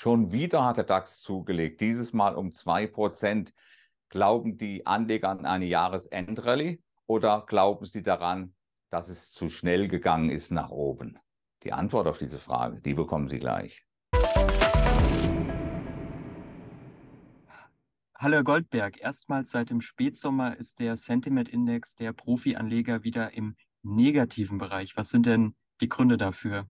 Schon wieder hat der DAX zugelegt, dieses Mal um 2%. Glauben die Anleger an eine Jahresendrallye oder glauben sie daran, dass es zu schnell gegangen ist nach oben? Die Antwort auf diese Frage, die bekommen Sie gleich. Hallo Herr Goldberg, erstmals seit dem Spätsommer ist der Sentiment-Index der Profi-Anleger wieder im negativen Bereich. Was sind denn die Gründe dafür?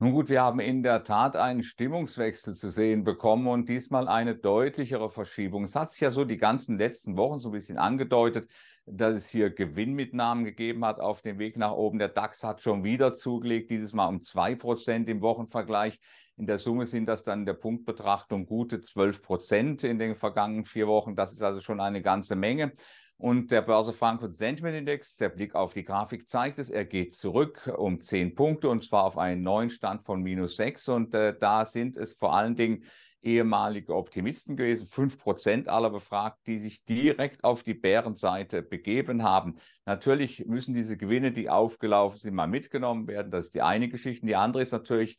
Nun gut, wir haben in der Tat einen Stimmungswechsel zu sehen bekommen und diesmal eine deutlichere Verschiebung. Es hat sich ja so die ganzen letzten Wochen so ein bisschen angedeutet, dass es hier Gewinnmitnahmen gegeben hat auf dem Weg nach oben. Der DAX hat schon wieder zugelegt, dieses Mal um 2% im Wochenvergleich. In der Summe sind das dann in der Punktbetrachtung gute 12% in den vergangenen vier Wochen. Das ist also schon eine ganze Menge. Und der Börse Frankfurt Sentiment Index, der Blick auf die Grafik zeigt es, er geht zurück um 10 Punkte und zwar auf einen neuen Stand von minus 6. Und äh, da sind es vor allen Dingen ehemalige Optimisten gewesen, 5% aller befragt, die sich direkt auf die Bärenseite begeben haben. Natürlich müssen diese Gewinne, die aufgelaufen sind, mal mitgenommen werden. Das ist die eine Geschichte. Die andere ist natürlich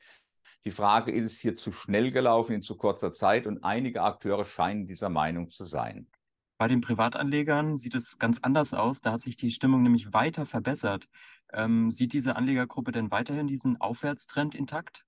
die Frage, ist es hier zu schnell gelaufen in zu kurzer Zeit? Und einige Akteure scheinen dieser Meinung zu sein. Bei den Privatanlegern sieht es ganz anders aus. Da hat sich die Stimmung nämlich weiter verbessert. Ähm, sieht diese Anlegergruppe denn weiterhin diesen Aufwärtstrend intakt?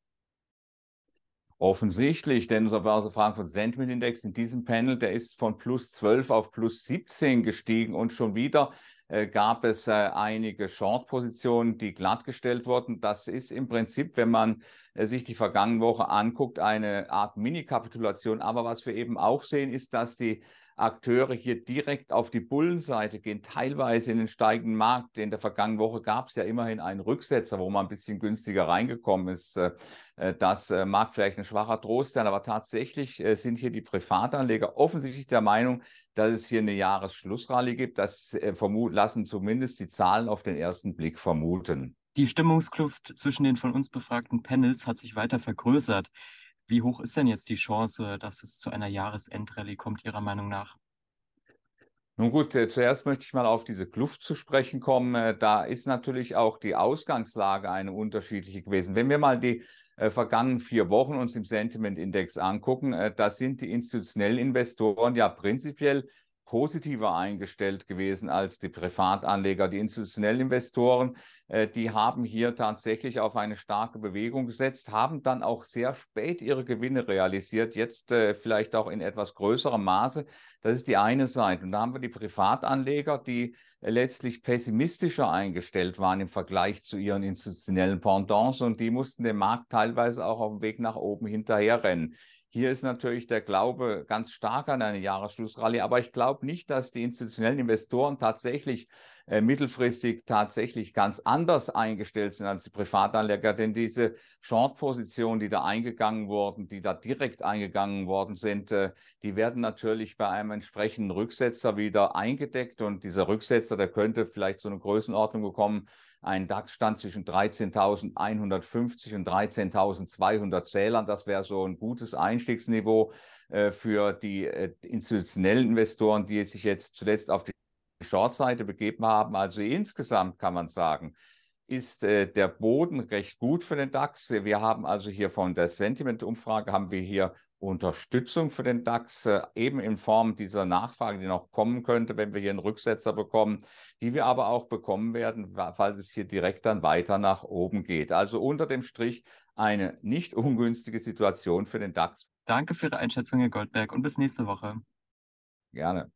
Offensichtlich, denn unser Börse Frankfurt Sentiment Index in diesem Panel, der ist von plus 12 auf plus 17 gestiegen und schon wieder äh, gab es äh, einige Short-Positionen, die glattgestellt wurden. Das ist im Prinzip, wenn man äh, sich die vergangene Woche anguckt, eine Art Mini-Kapitulation. Aber was wir eben auch sehen, ist, dass die Akteure hier direkt auf die Bullenseite gehen, teilweise in den steigenden Markt. In der vergangenen Woche gab es ja immerhin einen Rücksetzer, wo man ein bisschen günstiger reingekommen ist. Äh, äh, das äh, mag vielleicht ein schwacher Trost sein, aber tatsächlich sind hier die Privatanleger offensichtlich der Meinung, dass es hier eine Jahresschlussrallye gibt. Das lassen zumindest die Zahlen auf den ersten Blick vermuten. Die Stimmungskluft zwischen den von uns befragten Panels hat sich weiter vergrößert. Wie hoch ist denn jetzt die Chance, dass es zu einer Jahresendrallye kommt, Ihrer Meinung nach? Nun gut, äh, zuerst möchte ich mal auf diese Kluft zu sprechen kommen. Äh, da ist natürlich auch die Ausgangslage eine unterschiedliche gewesen. Wenn wir mal die äh, vergangenen vier Wochen uns im Sentiment-Index angucken, äh, da sind die institutionellen Investoren ja prinzipiell positiver eingestellt gewesen als die Privatanleger. Die institutionellen Investoren, äh, die haben hier tatsächlich auf eine starke Bewegung gesetzt, haben dann auch sehr spät ihre Gewinne realisiert, jetzt äh, vielleicht auch in etwas größerem Maße. Das ist die eine Seite. Und da haben wir die Privatanleger, die äh, letztlich pessimistischer eingestellt waren im Vergleich zu ihren institutionellen Pendants und die mussten dem Markt teilweise auch auf dem Weg nach oben hinterherrennen. Hier ist natürlich der Glaube ganz stark an eine Jahresschlussrallye, aber ich glaube nicht, dass die institutionellen Investoren tatsächlich äh, mittelfristig tatsächlich ganz anders eingestellt sind als die Privatanleger, denn diese Short-Positionen, die da eingegangen wurden, die da direkt eingegangen worden sind, äh, die werden natürlich bei einem entsprechenden Rücksetzer wieder eingedeckt. Und dieser Rücksetzer, der könnte vielleicht so eine Größenordnung bekommen, ein DAX-Stand zwischen 13.150 und 13.200 Zählern. Das wäre so ein gutes Einstiegsniveau äh, für die äh, institutionellen Investoren, die sich jetzt zuletzt auf die Short-Seite begeben haben. Also insgesamt kann man sagen, ist äh, der Boden recht gut für den DAX. Wir haben also hier von der Sentiment-Umfrage haben wir hier Unterstützung für den DAX, äh, eben in Form dieser Nachfrage, die noch kommen könnte, wenn wir hier einen Rücksetzer bekommen, die wir aber auch bekommen werden, falls es hier direkt dann weiter nach oben geht. Also unter dem Strich eine nicht ungünstige Situation für den DAX. Danke für Ihre Einschätzung, Herr Goldberg, und bis nächste Woche. Gerne.